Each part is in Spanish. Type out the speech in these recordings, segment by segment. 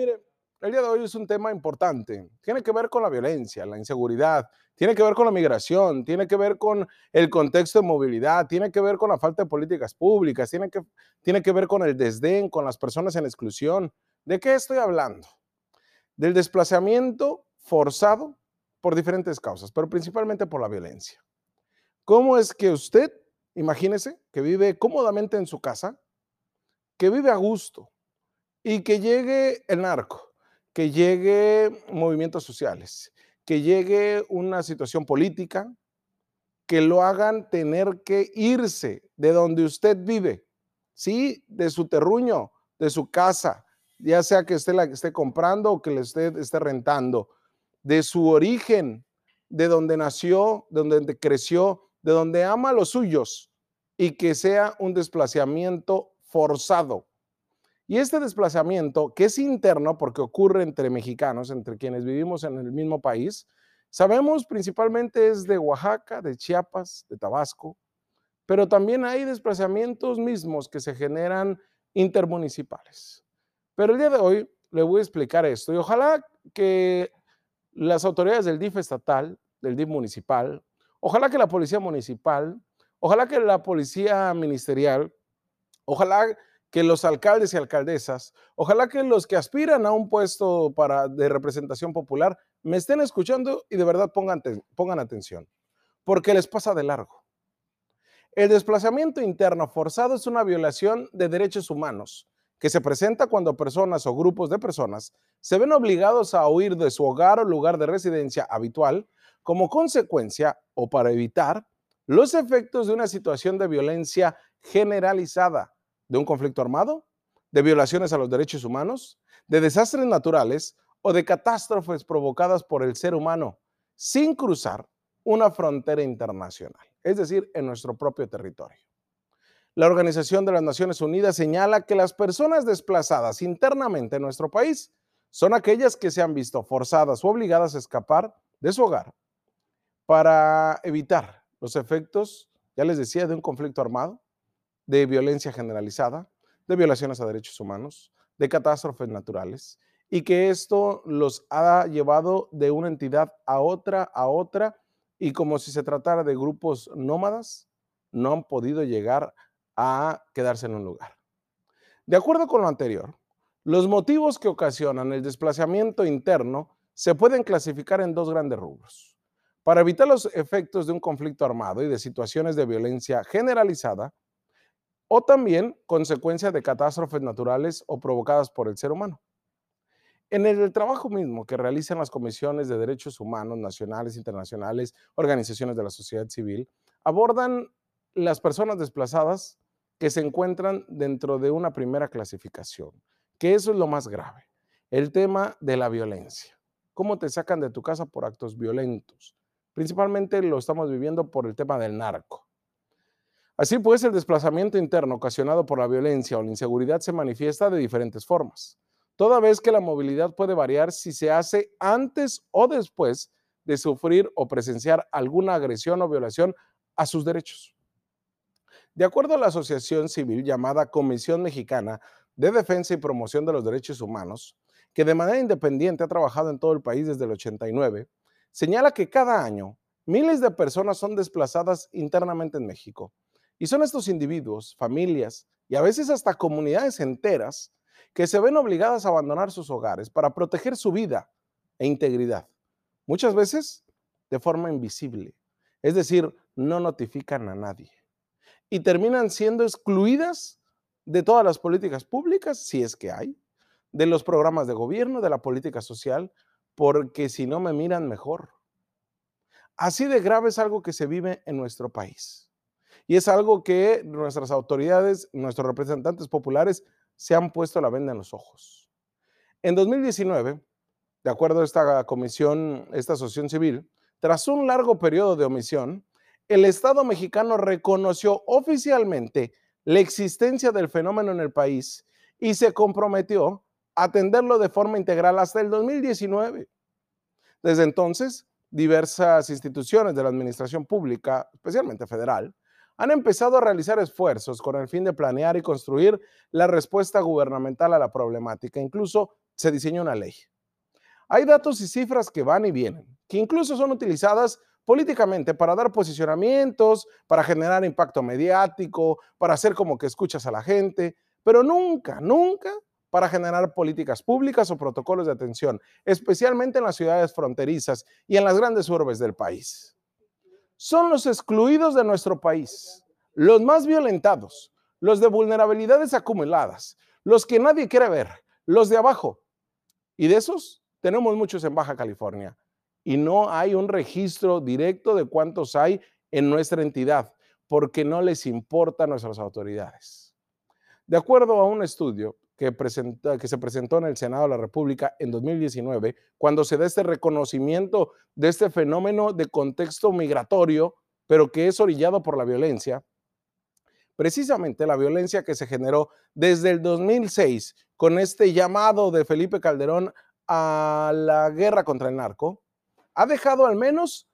mire, el día de hoy es un tema importante. Tiene que ver con la violencia, la inseguridad, tiene que ver con la migración, tiene que ver con el contexto de movilidad, tiene que ver con la falta de políticas públicas, tiene que, tiene que ver con el desdén, con las personas en exclusión. ¿De qué estoy hablando? Del desplazamiento forzado por diferentes causas, pero principalmente por la violencia. ¿Cómo es que usted, imagínese, que vive cómodamente en su casa, que vive a gusto y que llegue el narco? que llegue movimientos sociales, que llegue una situación política, que lo hagan tener que irse de donde usted vive, ¿sí? De su terruño, de su casa, ya sea que esté la esté comprando o que le esté, esté rentando, de su origen, de donde nació, de donde creció, de donde ama a los suyos y que sea un desplazamiento forzado. Y este desplazamiento, que es interno porque ocurre entre mexicanos, entre quienes vivimos en el mismo país, sabemos principalmente es de Oaxaca, de Chiapas, de Tabasco, pero también hay desplazamientos mismos que se generan intermunicipales. Pero el día de hoy le voy a explicar esto y ojalá que las autoridades del DIF estatal, del DIF municipal, ojalá que la policía municipal, ojalá que la policía ministerial, ojalá que los alcaldes y alcaldesas, ojalá que los que aspiran a un puesto para, de representación popular me estén escuchando y de verdad pongan, pongan atención, porque les pasa de largo. El desplazamiento interno forzado es una violación de derechos humanos que se presenta cuando personas o grupos de personas se ven obligados a huir de su hogar o lugar de residencia habitual como consecuencia o para evitar los efectos de una situación de violencia generalizada de un conflicto armado, de violaciones a los derechos humanos, de desastres naturales o de catástrofes provocadas por el ser humano sin cruzar una frontera internacional, es decir, en nuestro propio territorio. La Organización de las Naciones Unidas señala que las personas desplazadas internamente en nuestro país son aquellas que se han visto forzadas o obligadas a escapar de su hogar para evitar los efectos, ya les decía, de un conflicto armado, de violencia generalizada, de violaciones a derechos humanos, de catástrofes naturales, y que esto los ha llevado de una entidad a otra, a otra, y como si se tratara de grupos nómadas, no han podido llegar a quedarse en un lugar. De acuerdo con lo anterior, los motivos que ocasionan el desplazamiento interno se pueden clasificar en dos grandes rubros. Para evitar los efectos de un conflicto armado y de situaciones de violencia generalizada, o también consecuencia de catástrofes naturales o provocadas por el ser humano. En el trabajo mismo que realizan las comisiones de derechos humanos nacionales, internacionales, organizaciones de la sociedad civil, abordan las personas desplazadas que se encuentran dentro de una primera clasificación, que eso es lo más grave, el tema de la violencia. ¿Cómo te sacan de tu casa por actos violentos? Principalmente lo estamos viviendo por el tema del narco. Así pues, el desplazamiento interno ocasionado por la violencia o la inseguridad se manifiesta de diferentes formas, toda vez que la movilidad puede variar si se hace antes o después de sufrir o presenciar alguna agresión o violación a sus derechos. De acuerdo a la asociación civil llamada Comisión Mexicana de Defensa y Promoción de los Derechos Humanos, que de manera independiente ha trabajado en todo el país desde el 89, señala que cada año miles de personas son desplazadas internamente en México y son estos individuos, familias y a veces hasta comunidades enteras que se ven obligadas a abandonar sus hogares para proteger su vida e integridad. Muchas veces de forma invisible, es decir, no notifican a nadie. Y terminan siendo excluidas de todas las políticas públicas, si es que hay, de los programas de gobierno, de la política social, porque si no me miran mejor. Así de grave es algo que se vive en nuestro país. Y es algo que nuestras autoridades, nuestros representantes populares se han puesto la venda en los ojos. En 2019, de acuerdo a esta comisión, esta asociación civil, tras un largo periodo de omisión, el Estado mexicano reconoció oficialmente la existencia del fenómeno en el país y se comprometió a atenderlo de forma integral hasta el 2019. Desde entonces, diversas instituciones de la administración pública, especialmente federal, han empezado a realizar esfuerzos con el fin de planear y construir la respuesta gubernamental a la problemática, incluso se diseña una ley. Hay datos y cifras que van y vienen, que incluso son utilizadas políticamente para dar posicionamientos, para generar impacto mediático, para hacer como que escuchas a la gente, pero nunca, nunca para generar políticas públicas o protocolos de atención, especialmente en las ciudades fronterizas y en las grandes urbes del país. Son los excluidos de nuestro país, los más violentados, los de vulnerabilidades acumuladas, los que nadie quiere ver, los de abajo. Y de esos tenemos muchos en Baja California. Y no hay un registro directo de cuántos hay en nuestra entidad, porque no les importa a nuestras autoridades. De acuerdo a un estudio que, que, se presentó en el Senado de la República en 2019, cuando se da este reconocimiento de este fenómeno de contexto migratorio, pero que es orillado por la violencia, precisamente la violencia que se generó desde el 2006 con este llamado de Felipe Calderón a la guerra contra el narco, ha dejado al menos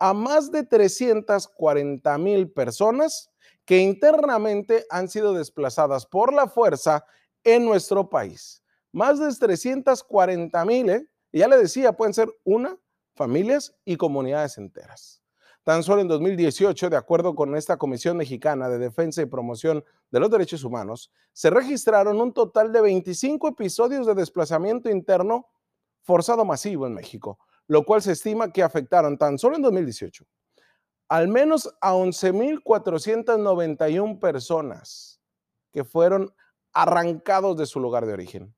a más de 340 mil personas que internamente han sido desplazadas por la fuerza en nuestro país. Más de 340 mil, ¿eh? ya le decía, pueden ser una, familias y comunidades enteras. Tan solo en 2018, de acuerdo con esta Comisión Mexicana de Defensa y Promoción de los Derechos Humanos, se registraron un total de 25 episodios de desplazamiento interno forzado masivo en México, lo cual se estima que afectaron tan solo en 2018 al menos a 11.491 personas que fueron arrancados de su lugar de origen.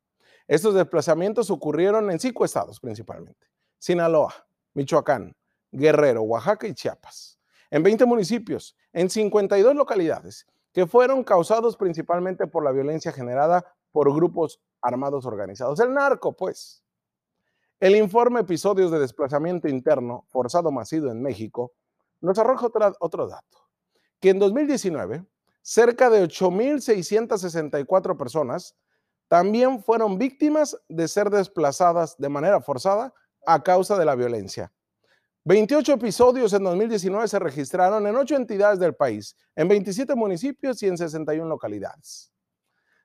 Estos desplazamientos ocurrieron en cinco estados principalmente. Sinaloa, Michoacán, Guerrero, Oaxaca y Chiapas. En 20 municipios, en 52 localidades, que fueron causados principalmente por la violencia generada por grupos armados organizados. El narco, pues. El informe Episodios de Desplazamiento Interno Forzado Masivo en México nos arroja otro dato, que en 2019 cerca de 8.664 personas también fueron víctimas de ser desplazadas de manera forzada a causa de la violencia. 28 episodios en 2019 se registraron en 8 entidades del país, en 27 municipios y en 61 localidades.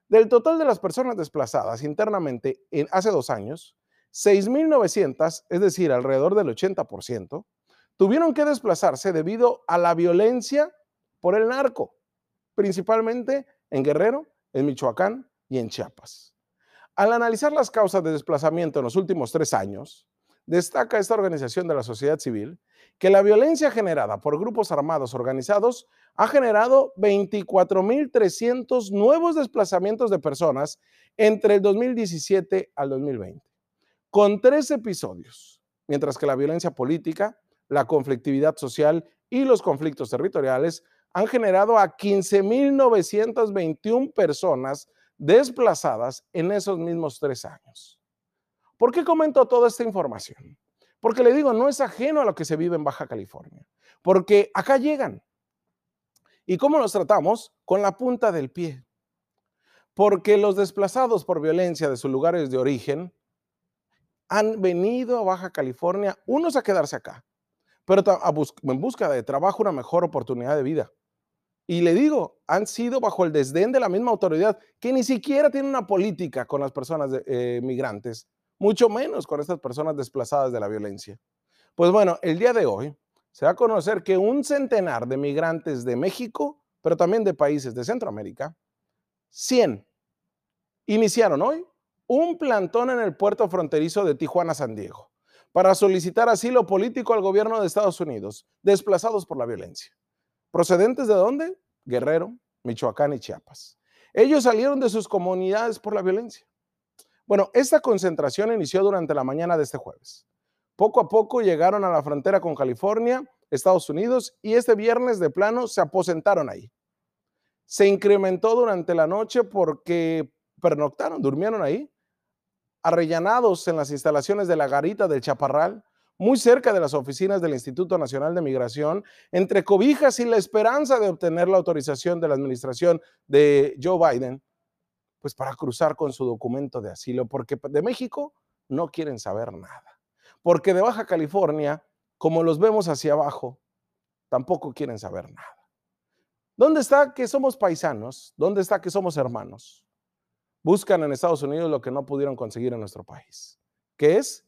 Del total de las personas desplazadas internamente en hace dos años, 6.900, es decir, alrededor del 80%, tuvieron que desplazarse debido a la violencia por el narco principalmente en Guerrero, en Michoacán y en Chiapas. Al analizar las causas de desplazamiento en los últimos tres años, destaca esta organización de la sociedad civil que la violencia generada por grupos armados organizados ha generado 24.300 nuevos desplazamientos de personas entre el 2017 al 2020, con tres episodios, mientras que la violencia política, la conflictividad social y los conflictos territoriales han generado a 15.921 personas desplazadas en esos mismos tres años. ¿Por qué comento toda esta información? Porque le digo, no es ajeno a lo que se vive en Baja California, porque acá llegan. ¿Y cómo los tratamos? Con la punta del pie. Porque los desplazados por violencia de sus lugares de origen han venido a Baja California, unos a quedarse acá, pero en busca de trabajo, una mejor oportunidad de vida. Y le digo, han sido bajo el desdén de la misma autoridad, que ni siquiera tiene una política con las personas eh, migrantes, mucho menos con estas personas desplazadas de la violencia. Pues bueno, el día de hoy se va a conocer que un centenar de migrantes de México, pero también de países de Centroamérica, 100, iniciaron hoy un plantón en el puerto fronterizo de Tijuana-San Diego para solicitar asilo político al gobierno de Estados Unidos, desplazados por la violencia. ¿Procedentes de dónde? Guerrero, Michoacán y Chiapas. Ellos salieron de sus comunidades por la violencia. Bueno, esta concentración inició durante la mañana de este jueves. Poco a poco llegaron a la frontera con California, Estados Unidos, y este viernes de plano se aposentaron ahí. Se incrementó durante la noche porque pernoctaron, durmieron ahí, arrellanados en las instalaciones de la garita del Chaparral, muy cerca de las oficinas del Instituto Nacional de Migración, entre cobijas y la esperanza de obtener la autorización de la administración de Joe Biden, pues para cruzar con su documento de asilo, porque de México no quieren saber nada, porque de Baja California, como los vemos hacia abajo, tampoco quieren saber nada. ¿Dónde está que somos paisanos? ¿Dónde está que somos hermanos? Buscan en Estados Unidos lo que no pudieron conseguir en nuestro país, que es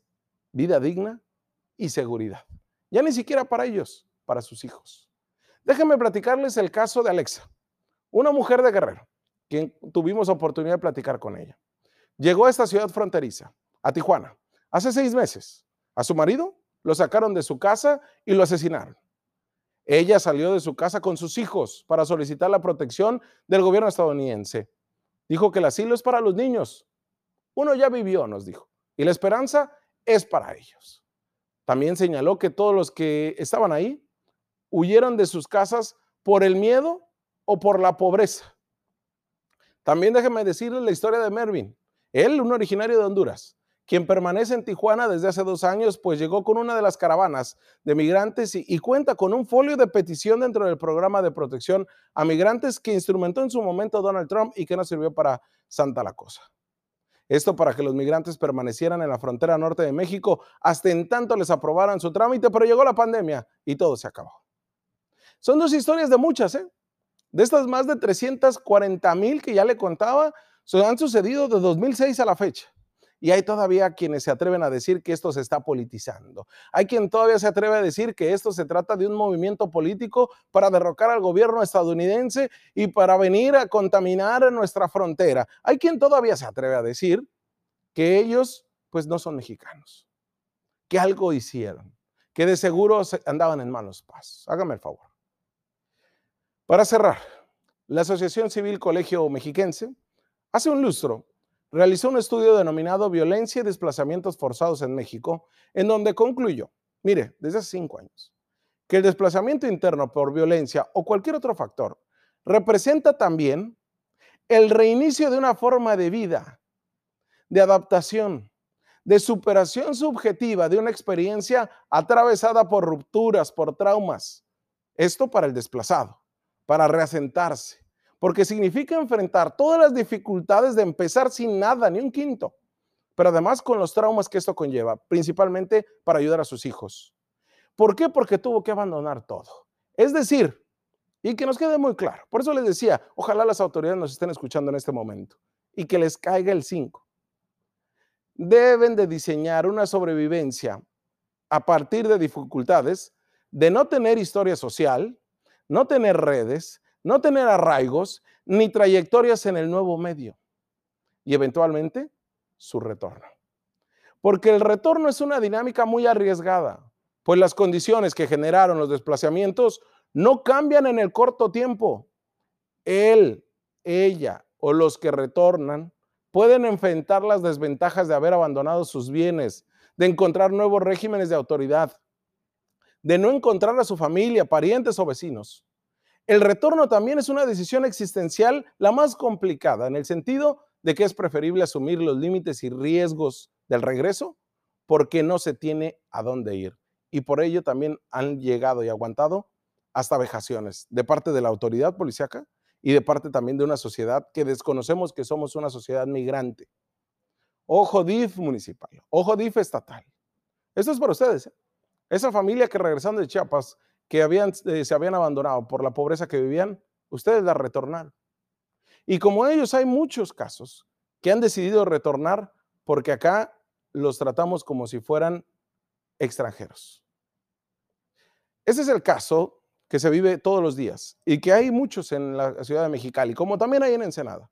vida digna y seguridad. Ya ni siquiera para ellos, para sus hijos. Déjenme platicarles el caso de Alexa, una mujer de Guerrero, quien tuvimos oportunidad de platicar con ella. Llegó a esta ciudad fronteriza, a Tijuana, hace seis meses. A su marido lo sacaron de su casa y lo asesinaron. Ella salió de su casa con sus hijos para solicitar la protección del gobierno estadounidense. Dijo que el asilo es para los niños. Uno ya vivió, nos dijo, y la esperanza es para ellos. También señaló que todos los que estaban ahí huyeron de sus casas por el miedo o por la pobreza. También déjeme decirles la historia de Mervin. Él, un originario de Honduras, quien permanece en Tijuana desde hace dos años, pues llegó con una de las caravanas de migrantes y, cuenta con un folio de petición dentro del programa de protección a migrantes que instrumentó en su momento Donald Trump y que no sirvió para santa la cosa. Esto para que los migrantes permanecieran en la frontera norte de México hasta en tanto les aprobaran su trámite, pero llegó la pandemia y todo se acabó. Son dos historias de muchas, ¿eh? De estas más de 340 mil que ya le contaba, han sucedido de 2006 a la fecha. Y hay todavía quienes se atreven a decir que esto se está politizando. Hay quien todavía se atreve a decir que esto se trata de un movimiento político para derrocar al gobierno estadounidense y para venir a contaminar nuestra frontera. Hay quien todavía se atreve a decir que ellos pues no son mexicanos, que algo hicieron, que de seguro andaban en malos pasos. Hágame el favor. Para cerrar, la Asociación Civil Colegio Mexiquense hace un lustro realizó un estudio denominado Violencia y Desplazamientos Forzados en México, en donde concluyó, mire, desde hace cinco años, que el desplazamiento interno por violencia o cualquier otro factor representa también el reinicio de una forma de vida, de adaptación, de superación subjetiva de una experiencia atravesada por rupturas, por traumas. Esto para el desplazado, para reasentarse, porque significa enfrentar todas las dificultades de empezar sin nada, ni un quinto, pero además con los traumas que esto conlleva, principalmente para ayudar a sus hijos. ¿Por qué? Porque tuvo que abandonar todo. Es decir, y que nos quede muy claro, por eso les decía, ojalá las autoridades nos estén escuchando en este momento y que les caiga el 5. Deben de diseñar una sobrevivencia a partir de dificultades, de no tener historia social, no tener redes, no tener arraigos ni trayectorias en el nuevo medio y eventualmente su retorno. Porque el retorno es una dinámica muy arriesgada, pues las condiciones que generaron los desplazamientos no cambian en el corto tiempo. Él, ella o los que retornan pueden enfrentar las desventajas de haber abandonado sus bienes, de encontrar nuevos regímenes de autoridad, de no encontrar a su familia, parientes o vecinos. El retorno también es una decisión existencial la más complicada, en el sentido de que es preferible asumir los límites y riesgos del regreso porque no se tiene a dónde ir. Y por ello también han llegado y aguantado hasta vejaciones de parte de la autoridad policíaca y de parte también de una sociedad que desconocemos que somos una sociedad migrante. Ojo DIF municipal, ojo DIF estatal. Esto es para ustedes. ¿eh? Esa familia que regresando de Chiapas que eh, se habían abandonado por la pobreza que vivían, ustedes la retornaron. Y como ellos hay muchos casos que han decidido retornar porque acá los tratamos como si fueran extranjeros. Ese es el caso que se vive todos los días y que hay muchos en la ciudad de Mexicali, como también hay en Ensenada,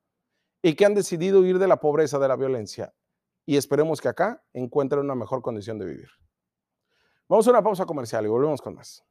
y que han decidido ir de la pobreza, de la violencia, y esperemos que acá encuentren una mejor condición de vivir. Vamos a una pausa comercial y volvemos con más.